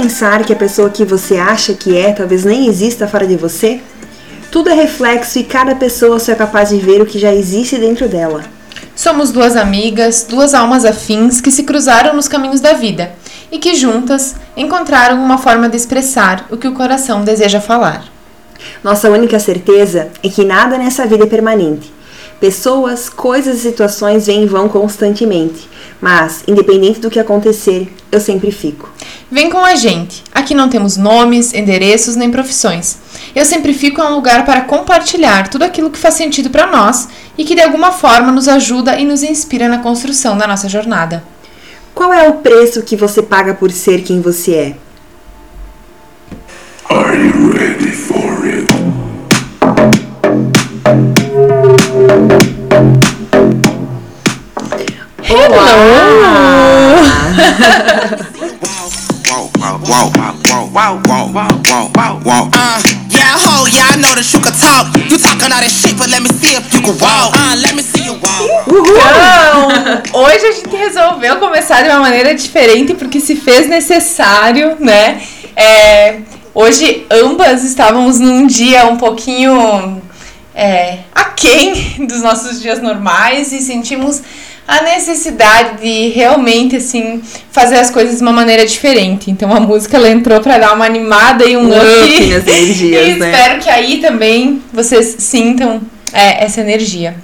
pensar que a pessoa que você acha que é talvez nem exista fora de você? Tudo é reflexo e cada pessoa só é capaz de ver o que já existe dentro dela. Somos duas amigas, duas almas afins que se cruzaram nos caminhos da vida e que juntas encontraram uma forma de expressar o que o coração deseja falar. Nossa única certeza é que nada nessa vida é permanente. Pessoas, coisas e situações vêm e vão constantemente, mas, independente do que acontecer, eu sempre fico. Vem com a gente. Aqui não temos nomes, endereços nem profissões. Eu sempre fico em um lugar para compartilhar tudo aquilo que faz sentido para nós e que de alguma forma nos ajuda e nos inspira na construção da nossa jornada. Qual é o preço que você paga por ser quem você é? Are Uh, walk. Uh, walk. Então, hoje a gente resolveu começar de uma maneira diferente porque se fez necessário, né? É, hoje ambas estávamos num dia um pouquinho é, aquém dos nossos dias normais e sentimos a necessidade de realmente assim fazer as coisas de uma maneira diferente. Então a música ela entrou para dar uma animada e um up, up nas energias, e né? espero que aí também vocês sintam é, essa energia.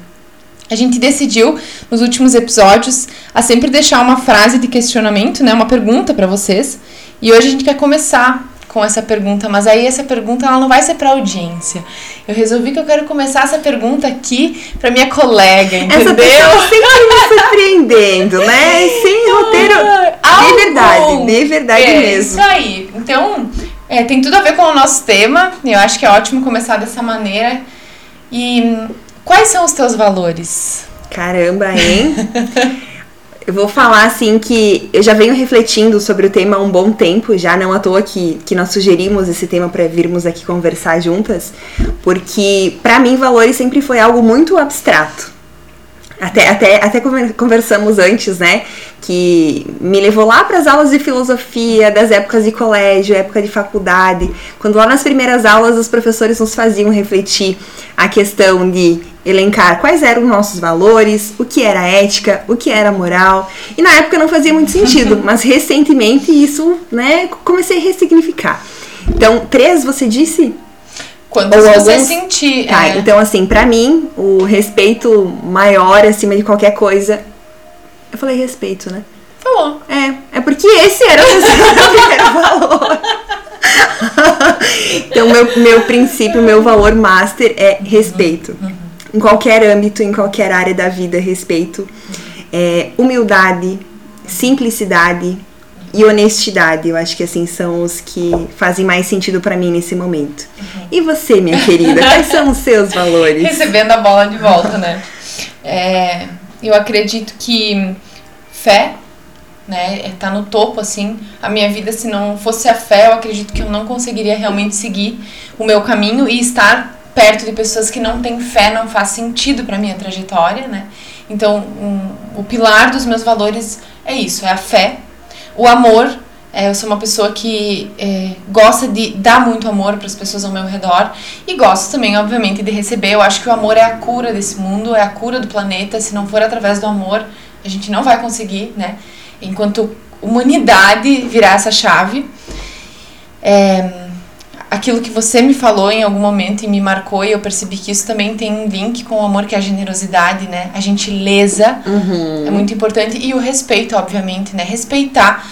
A gente decidiu nos últimos episódios a sempre deixar uma frase de questionamento, né, uma pergunta para vocês. E hoje a gente quer começar com essa pergunta, mas aí essa pergunta ela não vai ser para audiência. Eu resolvi que eu quero começar essa pergunta aqui para minha colega, entendeu? Essa pessoa sempre me surpreendendo, né? Sem roteiro. Ah, De verdade, de verdade é, mesmo. Isso aí. Então, é, tem tudo a ver com o nosso tema. e Eu acho que é ótimo começar dessa maneira. E quais são os teus valores? Caramba, hein? Eu vou falar assim que eu já venho refletindo sobre o tema há um bom tempo, já não à toa que, que nós sugerimos esse tema para virmos aqui conversar juntas, porque para mim valores sempre foi algo muito abstrato. Até, até, até conver- conversamos antes, né? Que me levou lá para as aulas de filosofia, das épocas de colégio, época de faculdade, quando lá nas primeiras aulas os professores nos faziam refletir a questão de elencar quais eram os nossos valores, o que era ética, o que era moral. E na época não fazia muito sentido, mas recentemente isso, né, comecei a ressignificar. Então, três, você disse? Quantos Ou você alguns- sentir? Tá, é, então assim, pra mim, o respeito maior acima de qualquer coisa. Eu falei respeito, né? Falou. É, é porque esse era o meu primeiro valor. então, meu, meu princípio, meu valor master é respeito. Em qualquer âmbito, em qualquer área da vida, respeito. É, humildade, simplicidade e honestidade. Eu acho que assim são os que fazem mais sentido pra mim nesse momento. E você, minha querida, quais são os seus valores? Recebendo a bola de volta, né? É, eu acredito que fé, né, é, tá no topo, assim. A minha vida, se não fosse a fé, eu acredito que eu não conseguiria realmente seguir o meu caminho e estar perto de pessoas que não têm fé não faz sentido pra minha trajetória, né? Então, um, o pilar dos meus valores é isso, é a fé, o amor. é, eu sou uma pessoa que é, gosta de dar muito amor para as pessoas ao meu redor e gosto também, obviamente, de receber. Eu acho que o amor é a cura desse mundo, é a cura do planeta. Se não for através do amor, a gente não vai conseguir, né? Enquanto humanidade virar essa chave. É, aquilo que você me falou em algum momento e me marcou e eu percebi que isso também tem um link com o amor que é a generosidade, né? A gentileza é muito importante e o respeito, obviamente, né? Respeitar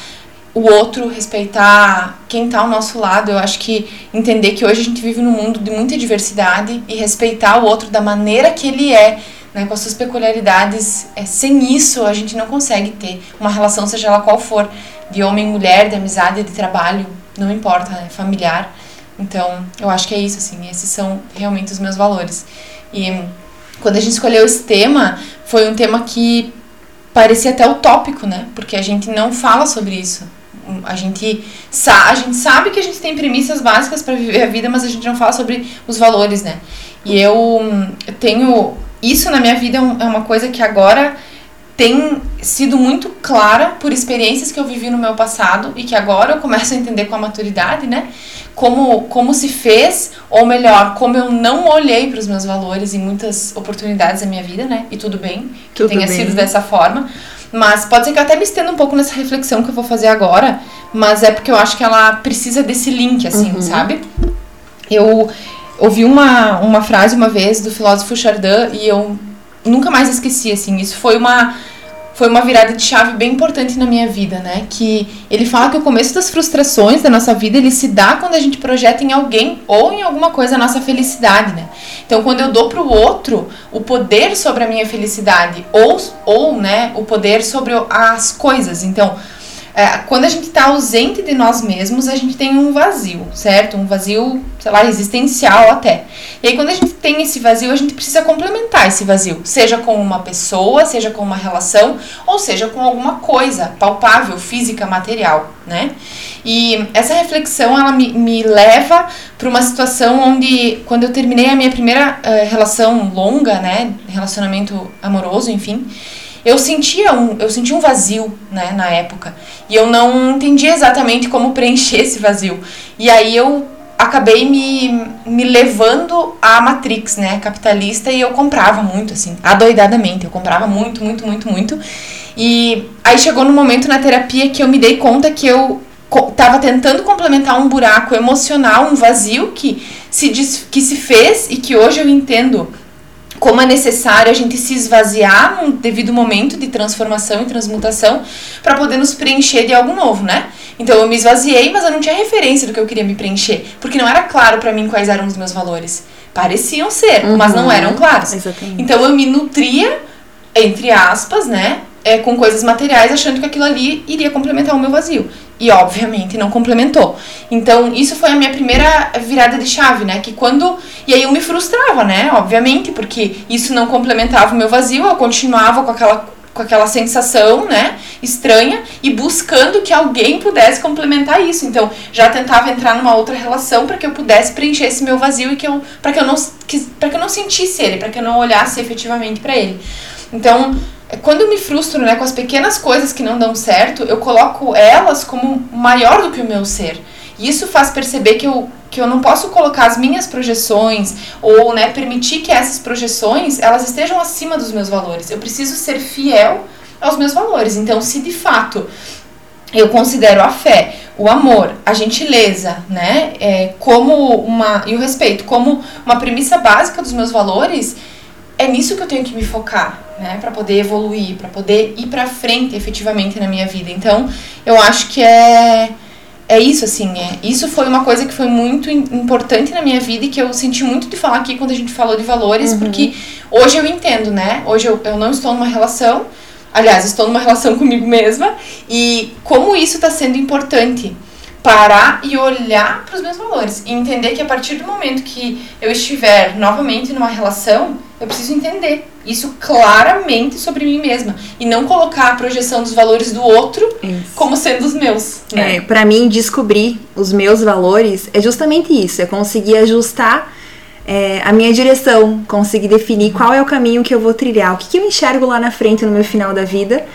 o outro, respeitar quem tá ao nosso lado. Eu acho que entender que hoje a gente vive num mundo de muita diversidade e respeitar o outro da maneira que ele é, né, com as suas peculiaridades. É, sem isso, a gente não consegue ter uma relação, seja ela qual for, de homem, mulher, de amizade, de trabalho, não importa, né, familiar. Então, eu acho que é isso, assim, esses são realmente os meus valores. E quando a gente escolheu esse tema, foi um tema que parecia até utópico, né? Porque a gente não fala sobre isso. A gente, a gente sabe que a gente tem premissas básicas para viver a vida, mas a gente não fala sobre os valores, né? E eu hum, tenho. Isso na minha vida é é uma coisa que agora tem sido muito clara por experiências que eu vivi no meu passado e que agora eu começo a entender com a maturidade, né? Como, como se fez, ou melhor, como eu não olhei para os meus valores em muitas oportunidades da minha vida, né? E tudo bem que Tudo tenha bem. sido dessa forma. Mas pode ser que eu até me estenda um pouco nessa reflexão que eu vou fazer agora, mas é porque eu acho que ela precisa desse link, assim, sabe? Eu ouvi uma, uma frase uma vez do filósofo Chardin e eu nunca mais esqueci, assim. Isso foi uma, foi uma virada de chave bem importante na minha vida, né? Que ele fala que o começo das frustrações da nossa vida, ele se dá quando a gente projeta em alguém ou em alguma coisa a nossa felicidade, né? Então, quando eu dou pro outro o poder sobre a minha felicidade ou, ou né, o poder sobre as coisas. Então, quando a gente está ausente de nós mesmos, a gente tem um vazio, certo? Um vazio, sei lá, existencial até. E aí, quando a gente tem esse vazio, a gente precisa complementar esse vazio, seja com uma pessoa, seja com uma relação, ou seja com alguma coisa palpável, física, material, né? E essa reflexão, ela me, me leva para uma situação onde, quando eu terminei a minha primeira eh, relação longa, né, relacionamento amoroso, enfim, eu sentia um, eu sentia um vazio, né, na época. E eu não entendia exatamente como preencher esse vazio. E aí eu acabei me, me levando à Matrix, né, capitalista, e eu comprava muito, assim, adoidadamente. Eu comprava muito, muito, muito, muito. E aí chegou no momento na terapia que eu me dei conta que eu co- tava tentando complementar um buraco emocional, um vazio que se, que se fez e que hoje eu entendo como é necessário a gente se esvaziar num devido momento de transformação e transmutação para poder nos preencher de algo novo, né? Então eu me esvaziei, mas eu não tinha referência do que eu queria me preencher, porque não era claro para mim quais eram os meus valores. Pareciam ser, mas não eram claros. Exatamente. Então eu me nutria, entre aspas, né? É, com coisas materiais, achando que aquilo ali iria complementar o meu vazio. E obviamente não complementou. Então, isso foi a minha primeira virada de chave, né? Que quando. E aí eu me frustrava, né? Obviamente, porque isso não complementava o meu vazio, eu continuava com aquela, com aquela sensação, né? Estranha e buscando que alguém pudesse complementar isso. Então, já tentava entrar numa outra relação para que eu pudesse preencher esse meu vazio e que eu. para que eu não para que eu não sentisse ele, para que eu não olhasse efetivamente para ele. Então, quando eu me frustro né, com as pequenas coisas que não dão certo, eu coloco elas como maior do que o meu ser. E isso faz perceber que eu, que eu não posso colocar as minhas projeções ou né, permitir que essas projeções elas estejam acima dos meus valores. Eu preciso ser fiel aos meus valores. Então, se de fato eu considero a fé, o amor, a gentileza, né, é, como uma e o respeito como uma premissa básica dos meus valores, é nisso que eu tenho que me focar, né, para poder evoluir, para poder ir para frente efetivamente na minha vida. Então, eu acho que é é isso assim, é, isso foi uma coisa que foi muito im- importante na minha vida e que eu senti muito de falar aqui quando a gente falou de valores, porque hoje eu entendo, né? Hoje eu, eu não estou numa relação, aliás, estou numa relação comigo mesma e como isso está sendo importante parar e olhar para os meus valores e entender que a partir do momento que eu estiver novamente numa relação, eu preciso entender isso claramente sobre mim mesma e não colocar a projeção dos valores do outro Isso. como sendo os meus, né? É, para mim, descobrir os meus valores é justamente isso, é conseguir ajustar é, a minha direção, conseguir definir qual é o caminho que eu vou trilhar, o que, que eu enxergo lá na frente no meu final da vida,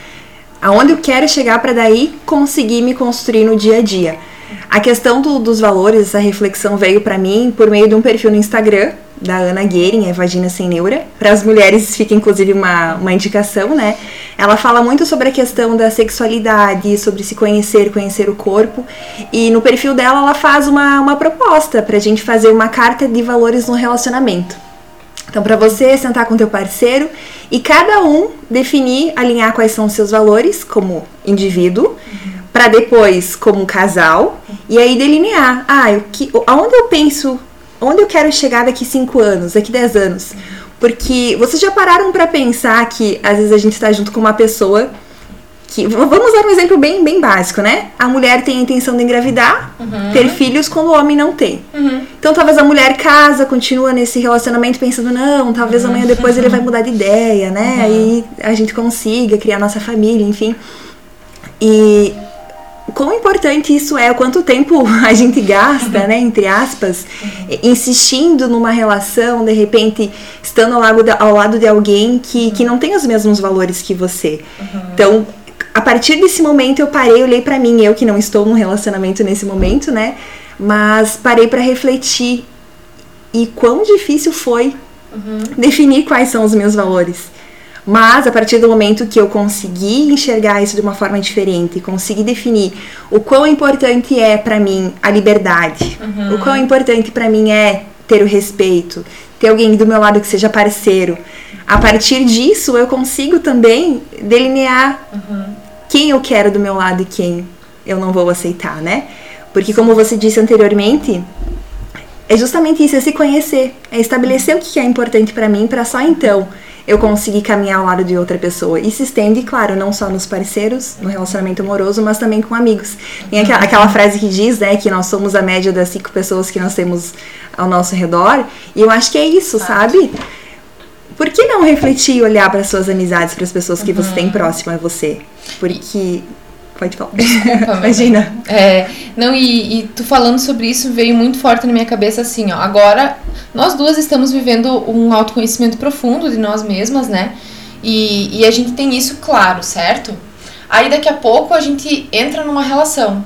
aonde eu quero chegar para daí conseguir me construir no dia a dia. A questão do- dos valores, essa reflexão veio para mim por meio de um perfil no Instagram da Ana Guerin, é Vagina Sem Neura. Para as mulheres fica inclusive uma, uma indicação, né? Ela fala muito sobre a questão da sexualidade, sobre se conhecer, conhecer o corpo. E no perfil dela ela faz uma, uma proposta pra gente fazer uma carta de valores no relacionamento. Então, para você sentar com teu parceiro e cada um definir, alinhar quais são os seus valores como indivíduo, para depois como casal e aí delinear, ah, o que, aonde eu penso, onde eu quero chegar daqui 5 anos, daqui 10 anos. Porque vocês já pararam para pensar que às vezes a gente tá junto com uma pessoa que vamos dar um exemplo bem bem básico, né? A mulher tem a intenção de engravidar, ter filhos quando o homem não tem. Então talvez a mulher casa, continua nesse relacionamento pensando, não, talvez amanhã depois ele vai mudar de ideia, né? Aí a gente consiga criar nossa família, enfim. E o quão importante isso é, o quanto tempo a gente gasta, né, entre aspas, insistindo numa relação, de repente estando ao lado de, ao lado de alguém que, que não tem os mesmos valores que você. Então, a partir desse momento eu parei, olhei pra mim, eu que não estou num relacionamento nesse momento, né, mas parei pra refletir e quão difícil foi definir quais são os meus valores. Mas a partir do momento que eu consegui enxergar isso de uma forma diferente, consegui definir o quão importante é pra mim a liberdade, o quão importante pra mim é ter o respeito, ter alguém do meu lado que seja parceiro. A partir disso, eu consigo também delinear quem eu quero do meu lado e quem eu não vou aceitar, né? Porque como você disse anteriormente, é justamente isso, é se conhecer, é estabelecer o que é importante pra mim, pra só então eu conseguir caminhar ao lado de outra pessoa. E se estende, claro, não só nos parceiros, no relacionamento amoroso, mas também com amigos. Tem aquela, aquela frase que diz, né, que nós somos a média das cinco pessoas que nós temos ao nosso redor. E eu acho que é isso, sabe? Por que não refletir e olhar para suas amizades, para as pessoas que você tem próximo a você? Porque. Pode falar. Desculpa, Imagina. É, não, e, e tu falando sobre isso veio muito forte na minha cabeça assim, ó. Agora, nós duas estamos vivendo um autoconhecimento profundo de nós mesmas, né? E, e a gente tem isso claro, certo? Aí daqui a pouco a gente entra numa relação.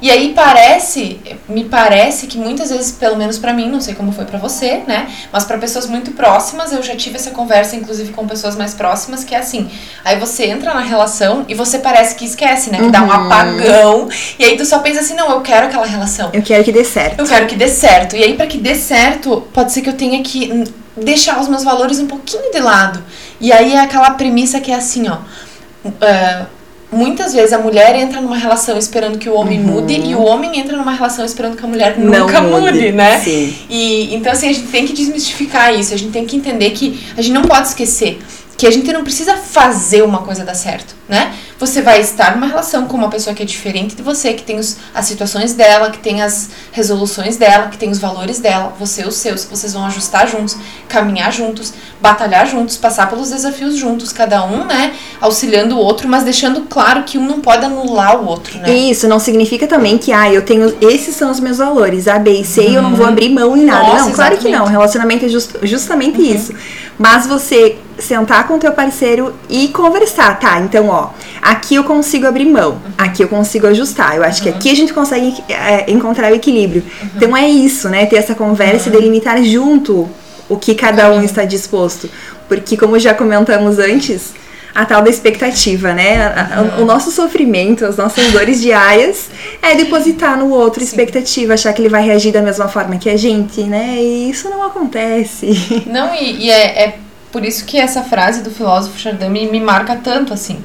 E aí parece, me parece que muitas vezes, pelo menos pra mim, não sei como foi pra você, né? Mas pra pessoas muito próximas, eu já tive essa conversa, inclusive com pessoas mais próximas, que é assim: aí você entra na relação e você parece que esquece, né? Que dá um apagão. E aí tu só pensa assim: não, eu quero aquela relação. Eu quero que dê certo. Eu quero que dê certo. E aí, pra que dê certo, pode ser que eu tenha que hum, deixar os meus valores um pouquinho de lado. E aí é aquela premissa que é assim, ó. ah, muitas vezes a mulher entra numa relação esperando que o homem mude e o homem entra numa relação esperando que a mulher Não nunca mude, mude, né? sim. E então assim, a gente tem que desmistificar isso, a gente tem que entender que a gente não pode esquecer que a gente não precisa fazer uma coisa dar certo, né? Você vai estar numa relação com uma pessoa que é diferente de você, que tem os, as situações dela, que tem as resoluções dela, que tem os valores dela, você os seus, vocês vão ajustar juntos, caminhar juntos, batalhar juntos, passar pelos desafios juntos, cada um, né, auxiliando o outro, mas deixando claro que um não pode anular o outro, né? Isso não significa também que, ah, eu tenho. Esses são os meus valores, A, B e C, e eu não vou abrir mão em nada. Uhum. Nossa, não, claro que não. exatamente. Relacionamento é just- justamente isso. Mas você sentar com o teu parceiro e conversar, tá? Então, ó, aqui eu consigo abrir mão, aqui eu consigo ajustar. Eu acho que aqui a gente consegue é, encontrar o equilíbrio. Então é isso, né? Ter essa conversa e delimitar junto o que cada um está disposto. Porque, como já comentamos antes, a tal da expectativa, né? O nosso sofrimento, as nossas dores diárias é depositar no outro expectativa, achar que ele vai reagir da mesma forma que a gente, né? E isso não acontece. Não, e, e é, é por isso que essa frase do filósofo Chardin me, me marca tanto, assim.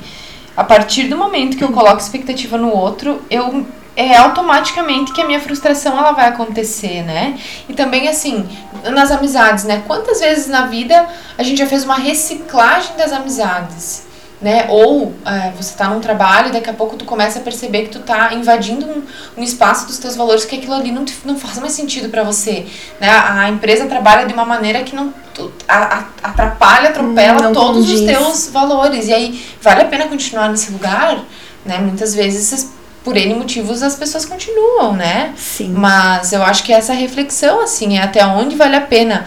A partir do momento que eu coloco expectativa no outro, eu é automaticamente que a minha frustração ela vai acontecer, né? E também assim, nas amizades, né? Quantas vezes na vida a gente já fez uma reciclagem das amizades? Né? Ou é, você tá num trabalho e daqui a pouco tu começa a perceber que tu tá invadindo um, um espaço dos teus valores que aquilo ali não, te- não faz mais sentido pra você. Né? A, empresa trabalha de uma maneira que não tu- a- a- atrapalha, atropela Não todos os condiz. teus valores. E aí, vale a pena continuar nesse lugar? Né? Muitas vezes, por N motivos, as pessoas continuam, né? Sim. Mas eu acho que essa reflexão, assim, é até onde vale a pena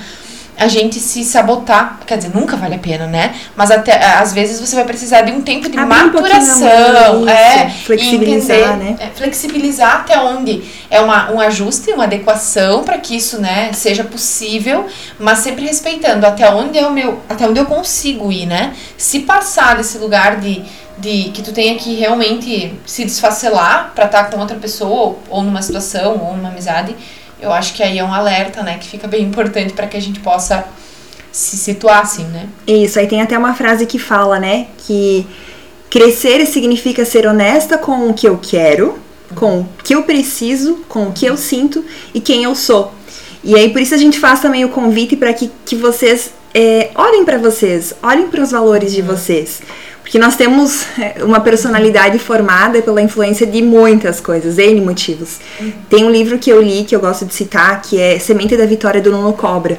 a gente se sabotar. Quer dizer, nunca vale a pena, né? Mas até às vezes você vai precisar de um tempo de Abrir um maturação. mão, é, flexibilizar, entender, né? é, flexibilizar até onde é uma, um ajuste, uma adequação para que isso, né, seja possível, mas sempre respeitando até onde é o meu, até onde eu consigo ir, né? Se passar desse lugar de de que tu tenha que realmente se desfacelar pra estar com outra pessoa ou, ou numa situação ou numa amizade, eu acho que aí é um alerta, né, que fica bem importante para que a gente possa se situar assim, né? Isso, aí tem até uma frase que fala, né? Que crescer significa ser honesta com o que eu quero, com o que eu preciso, com o que eu sinto e quem eu sou. E aí por isso a gente faz também o convite para que, que vocês é, olhem para vocês, olhem para os valores de vocês. Porque nós temos é, uma personalidade formada pela influência de muitas coisas, N motivos. Tem um livro que eu li, que eu gosto de citar, que é Semente da Vitória do Nuno Cobra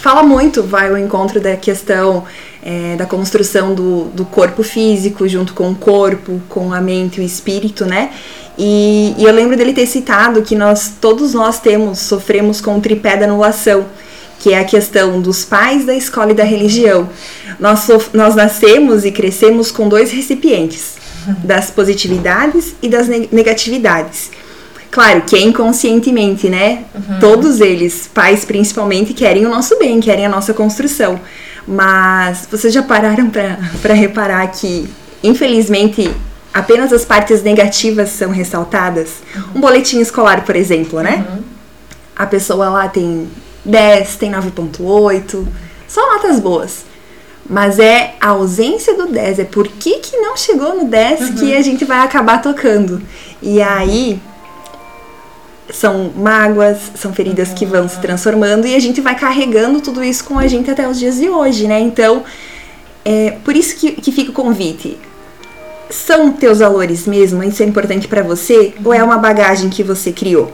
fala muito, vai ao encontro da questão é, da construção do, do corpo físico junto com o corpo, com a mente e o espírito, né? E, e eu lembro dele ter citado que nós, todos nós temos, sofremos com o tripé da anulação, que é a questão dos pais, da escola e da religião. Nós, nós nascemos e crescemos com dois recipientes, das positividades e das ne- negatividades. Claro que é inconscientemente, né? Todos eles, pais principalmente, querem o nosso bem, querem a nossa construção. Mas vocês já pararam para reparar que, infelizmente, apenas as partes negativas são ressaltadas? Um boletim escolar, por exemplo, né? A pessoa lá tem 10, tem 9.8, só notas boas. Mas é a ausência do 10, é por que, que não chegou no 10 que a gente vai acabar tocando. E aí são mágoas, são feridas que vão se transformando e a gente vai carregando tudo isso com a gente até os dias de hoje, né? Então, é por isso que, que fica o convite. São teus valores mesmo? Isso é importante pra você? Ou é uma bagagem que você criou?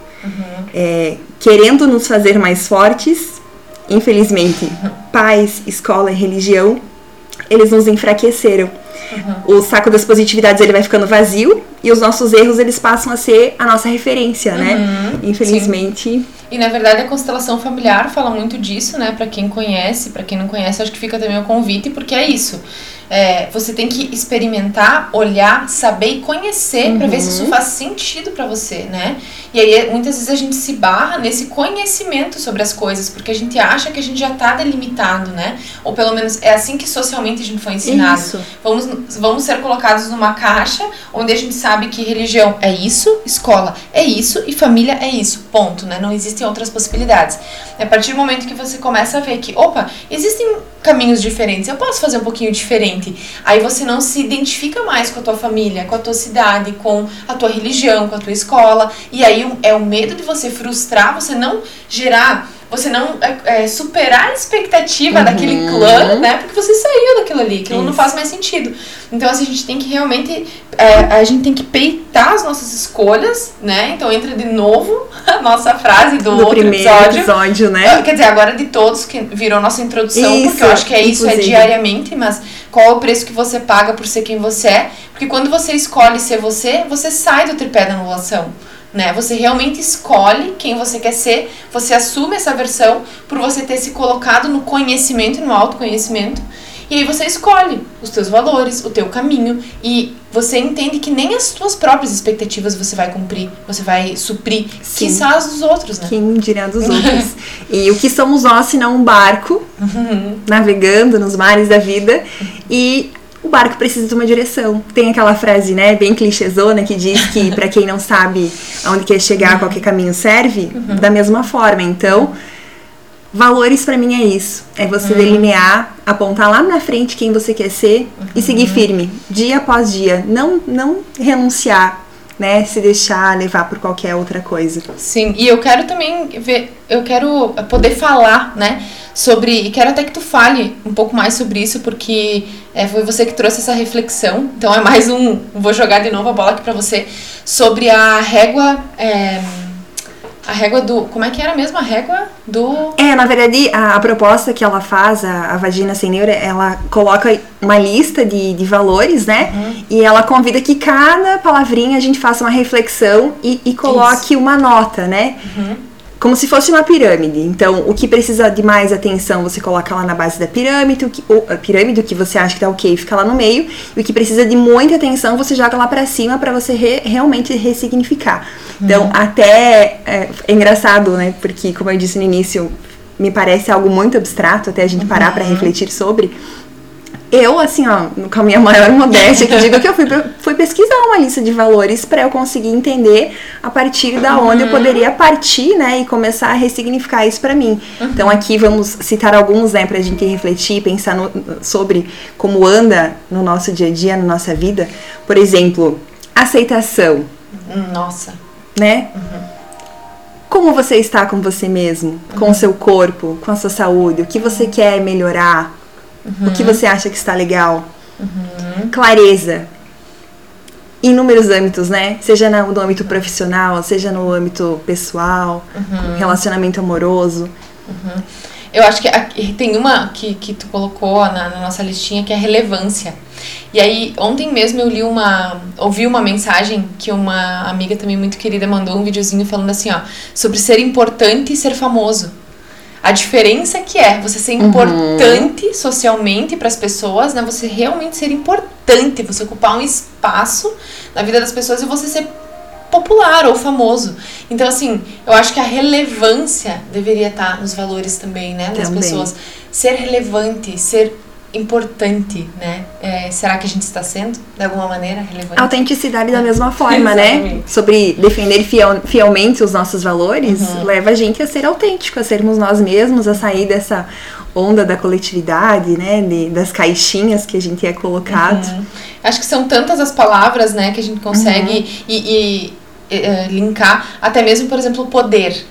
É, querendo nos fazer mais fortes, infelizmente, pais, escola e religião, eles nos enfraqueceram. O saco das positividades ele vai ficando vazio e os nossos erros eles passam a ser a nossa referência, né? Infelizmente, E na verdade a constelação familiar fala muito disso, né? Pra quem conhece, pra quem não conhece, acho que fica também o convite, porque é isso. É, você tem que experimentar, olhar, saber e conhecer pra ver se isso faz sentido pra você, né? E aí muitas vezes a gente se barra nesse conhecimento sobre as coisas, porque a gente acha que a gente já tá delimitado, né? Ou pelo menos é assim que socialmente a gente foi ensinado. Isso. Vamos, vamos ser colocados numa caixa onde a gente sabe que religião é isso, escola é isso e família é isso. Ponto, né? Não existem outras possibilidades. E a partir do momento que você começa a ver que, opa, existem caminhos diferentes, eu posso fazer um pouquinho diferente. Aí você não se identifica mais com a tua família, com a tua cidade, com a tua religião, com a tua escola. E aí é o medo de você frustrar, você não gerar, você não é, é, superar a expectativa daquele clã, né? Porque você saiu daquilo ali, aquilo não Isso. faz mais sentido. Então, assim, a gente tem que realmente, é, a gente tem que peitar as nossas escolhas, né? Então entra de novo a nossa frase do outro primeiro episódio. episódio, né? Quer dizer, agora de todos que virou nossa introdução, Isso, porque eu acho que é isso, é inclusive. diariamente, mas qual é o preço que você paga por ser quem você é? Porque quando você escolhe ser você, você sai do tripé da anulação. Né? Você realmente escolhe quem você quer ser, você assume essa versão por você ter se colocado no conhecimento, no autoconhecimento, e aí você escolhe os teus valores, o teu caminho, e você entende que nem as tuas próprias expectativas você vai cumprir, você vai suprir, Sim. quiçá as dos outros, né? Quem dirá dos outros. e o que somos nós, se não um barco, navegando nos mares da vida, e o barco precisa de uma direção. Tem aquela frase, né, bem clichêzona, que diz que para quem não sabe aonde quer chegar, qualquer caminho serve, da mesma forma. Então, valores pra mim é isso. É você delinear, apontar lá na frente quem você quer ser e seguir firme, dia após dia. Não, não renunciar, né, se deixar levar por qualquer outra coisa. Sim, e eu quero também ver, eu quero poder falar, né, sobre, e quero até que tu fale um pouco mais sobre isso, porque é, foi você que trouxe essa reflexão, então é mais um, vou jogar de novo a bola aqui pra você, sobre a régua, é, a régua do, como é que era mesmo a régua do... É, na verdade, a, a proposta que ela faz, a, a Vagina Sem Neura, ela coloca uma lista de, de valores, né? E ela convida que cada palavrinha a gente faça uma reflexão e, e coloque uma nota, né? Como se fosse uma pirâmide. Então, o que precisa de mais atenção, você coloca lá na base da pirâmide, o que, o, a pirâmide, o que você acha que tá ok, fica lá no meio, e o que precisa de muita atenção, você joga lá pra cima pra você re- realmente ressignificar. Então, até é, é engraçado, né? Porque, como eu disse no início, me parece algo muito abstrato até a gente parar pra refletir sobre. Eu, assim, ó, com a minha maior modéstia, que digo que eu fui, fui pesquisar uma lista de valores para eu conseguir entender a partir da onde eu poderia partir, né, e começar a ressignificar isso para mim. Então aqui vamos citar alguns, né, pra gente refletir, pensar no- sobre como anda no nosso dia a dia, na nossa vida. Por exemplo, aceitação, Nossa, né? Como você está com você mesmo, com o seu corpo, com a sua saúde, o que você quer melhorar, o que você acha que está legal. Clareza. Em inúmeros âmbitos, né? Seja no âmbito profissional, seja no âmbito pessoal, relacionamento amoroso. Eu acho que a- tem uma que, que tu colocou na, na nossa listinha que é relevância. E aí, ontem mesmo eu li uma. ouvi uma mensagem que uma amiga também muito querida mandou um videozinho falando assim, ó, sobre ser importante e ser famoso. A diferença que é você ser importante socialmente para as pessoas, né? Você realmente ser importante, você ocupar um espaço na vida das pessoas e você ser popular ou famoso. Então, assim, eu acho que a relevância deveria estar nos valores também, né? Das Também. pessoas. Ser relevante, ser importante, né? É, será que a gente está sendo, de alguma maneira, relevante? Autenticidade da mesma forma, né? Sobre defender fiel- fielmente os nossos valores, Uhum. leva a gente a ser autêntico, a sermos nós mesmos, a sair dessa onda da coletividade, né? de- das caixinhas que a gente é colocado. Uhum. Acho que são tantas as palavras, né, que a gente consegue Uhum. e, e, eh, linkar, até mesmo, por exemplo, o poder.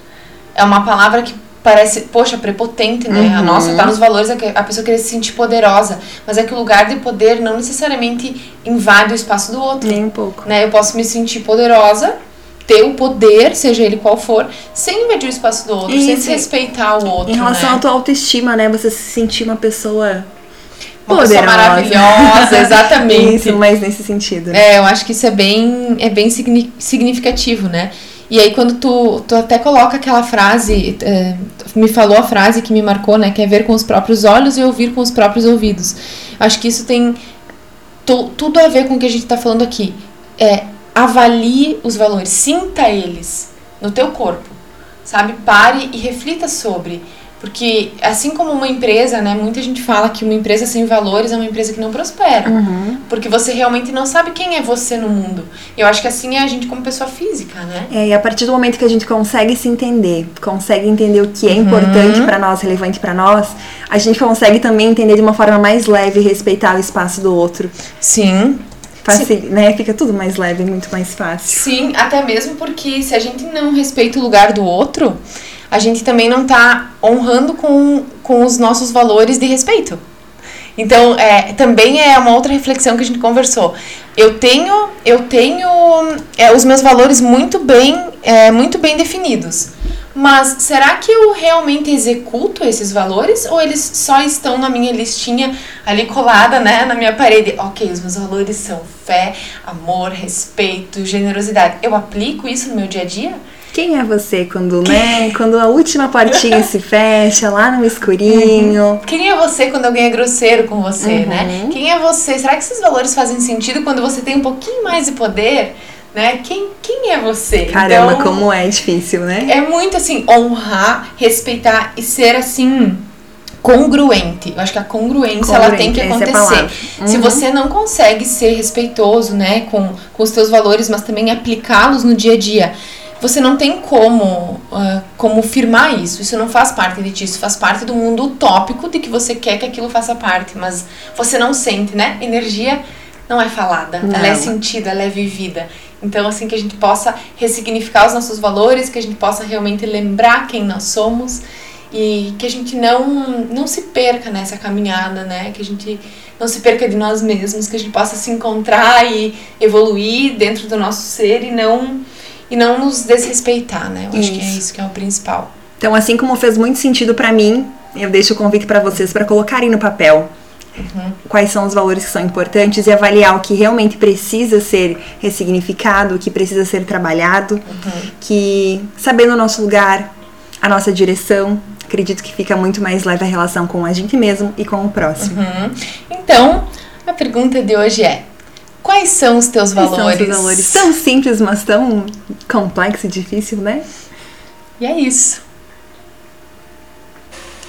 É uma palavra que parece, poxa, prepotente, né? A Uhum. nossa, tá nos valores, é a pessoa querer se sentir poderosa. Mas é que o lugar de poder não necessariamente invade o espaço do outro. Nem um pouco. Né? Eu posso me sentir poderosa, ter o poder, seja ele qual for, sem invadir o espaço do outro, sem Isso. desrespeitar o outro. Em relação né? à tua autoestima, né? Você se sentir uma pessoa Uma pessoa poderosa. maravilhosa, exatamente. Isso, mas nesse sentido. né? É, eu acho que isso é bem, é bem signi- significativo, né? E aí quando tu, tu até coloca aquela frase, é, me falou a frase que me marcou, né? Que é ver com os próprios olhos e ouvir com os próprios ouvidos. Acho que isso tem tu- tudo a ver com o que a gente tá falando aqui. É, avalie os valores, sinta eles no teu corpo, sabe? Pare e reflita sobre. Porque assim como uma empresa, né? Muita gente fala que uma empresa sem valores é uma empresa que não prospera. Porque você realmente não sabe quem é você no mundo. Eu acho que assim é a gente como pessoa física, né? É, e a partir do momento que a gente consegue se entender, consegue entender o que é Uhum. importante pra nós, relevante pra nós, a gente consegue também entender de uma forma mais leve e respeitar o espaço do outro. Sim. Facil, né? Fica tudo mais leve, muito mais fácil. Sim, até mesmo porque se a gente não respeita o lugar do outro, a gente também não tá honrando com, com os nossos valores de respeito. Então, é, também é uma outra reflexão que a gente conversou. Eu tenho, eu tenho é, os meus valores muito bem, é, muito bem definidos. Mas será que eu realmente executo esses valores ou eles só estão na minha listinha ali colada, né, na minha parede? Ok, os meus valores são fé, amor, respeito, generosidade. Eu aplico isso no meu dia a dia? Quem é você quando, né? Quando a última portinha se fecha lá no escurinho. Quem é você quando alguém é grosseiro com você, né? Quem é você? Será que esses valores fazem sentido quando você tem um pouquinho mais de poder? Né? Quem, quem é você? Caramba, Então, como é difícil, né? É muito assim, honrar, respeitar e ser assim congruente. Eu acho que a congruência ela tem que Congruente, é acontecer. palavra. Se você não consegue ser respeitoso, né, com, com os teus valores, mas também aplicá-los no dia a dia, você não tem como ah, como firmar isso. Isso não faz parte de ti, isso faz parte do mundo utópico de que você quer que aquilo faça parte, mas você não sente, né? Energia não é falada, ela é Não. sentida, ela é vivida. Então, assim, que a gente possa ressignificar os nossos valores, que a gente possa realmente lembrar quem nós somos e que a gente não, não se perca nessa caminhada, né? Que a gente não se perca de nós mesmos, que a gente possa se encontrar e evoluir dentro do nosso ser e não, e não nos desrespeitar, né? Eu acho que é Isso. isso que é o principal. Então, assim como fez muito sentido pra mim, eu deixo o convite pra vocês pra colocarem no papel quais são os valores que são importantes e avaliar o que realmente precisa ser ressignificado, o que precisa ser trabalhado, que sabendo o nosso lugar, a nossa direção, acredito que fica muito mais leve a relação com a gente mesmo e com o próximo. Uhum. Então, a pergunta de hoje é: quais são os teus Quais são valores? os valores tão simples, mas tão complexo e difícil, né? E é isso.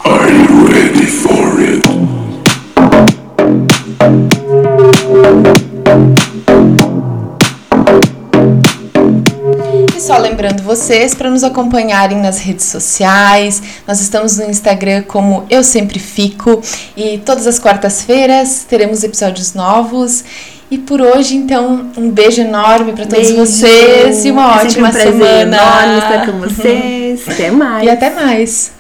Are you ready for it? E só lembrando vocês para nos acompanharem nas redes sociais. Nós estamos no Instagram como Eu Sempre Fico e todas as quartas-feiras teremos episódios novos. E por hoje, então, um beijo enorme para todos Beijo. vocês e uma É ótima um prazer semana. enorme estar com vocês. Até mais. E até mais.